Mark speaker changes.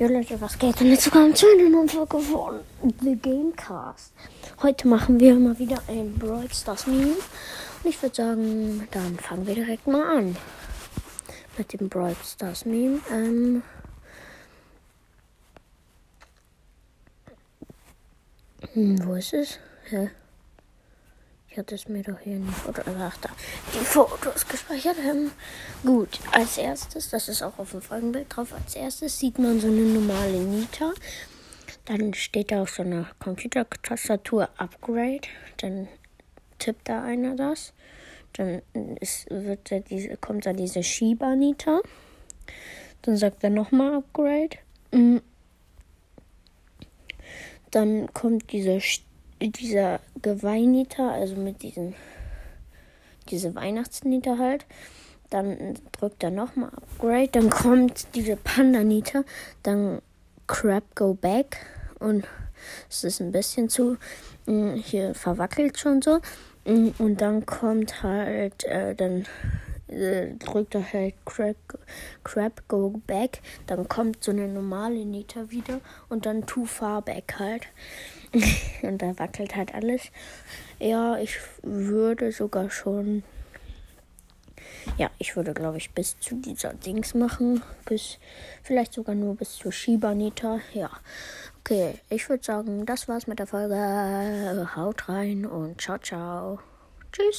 Speaker 1: Ja, Leute, was geht denn jetzt sogar am 2. Folge von The Gamecast? Heute machen wir mal wieder ein Brawl Stars Meme. Und ich würde sagen, dann fangen wir direkt mal an. Mit dem Brawl Stars Meme. Ähm. Hm, wo ist es? Hä? Ich hatte es mir doch hier in die Fotos, ach die Fotos gespeichert. Ähm, gut, als erstes, das ist auch auf dem Folgenbild drauf, als erstes sieht man so eine normale Nita. Dann steht da auf so einer Computertastatur Upgrade. Dann tippt da einer das. Dann ist, wird da diese, kommt da diese Shiba-Nita. Dann sagt er nochmal Upgrade. Mm. Dann kommt diese dieser Geweihnieter, also mit diesen, diese Weihnachtsnieter halt. Dann drückt er nochmal Upgrade. Dann kommt diese Panda-Nieter. Dann Crab Go Back. Und es ist ein bisschen zu. Mm, hier verwackelt schon so. Mm, und dann kommt halt. Äh, dann äh, drückt er halt Crab, Crab Go Back. Dann kommt so eine normale Nita wieder. Und dann Too Far Back halt. und da wackelt halt alles. Ja, ich würde sogar schon. Ja, ich würde, glaube ich, bis zu dieser Dings machen. Bis, vielleicht sogar nur bis zur Shibanita. Ja. Okay, ich würde sagen, das war's mit der Folge. Haut rein und ciao, ciao. Tschüss.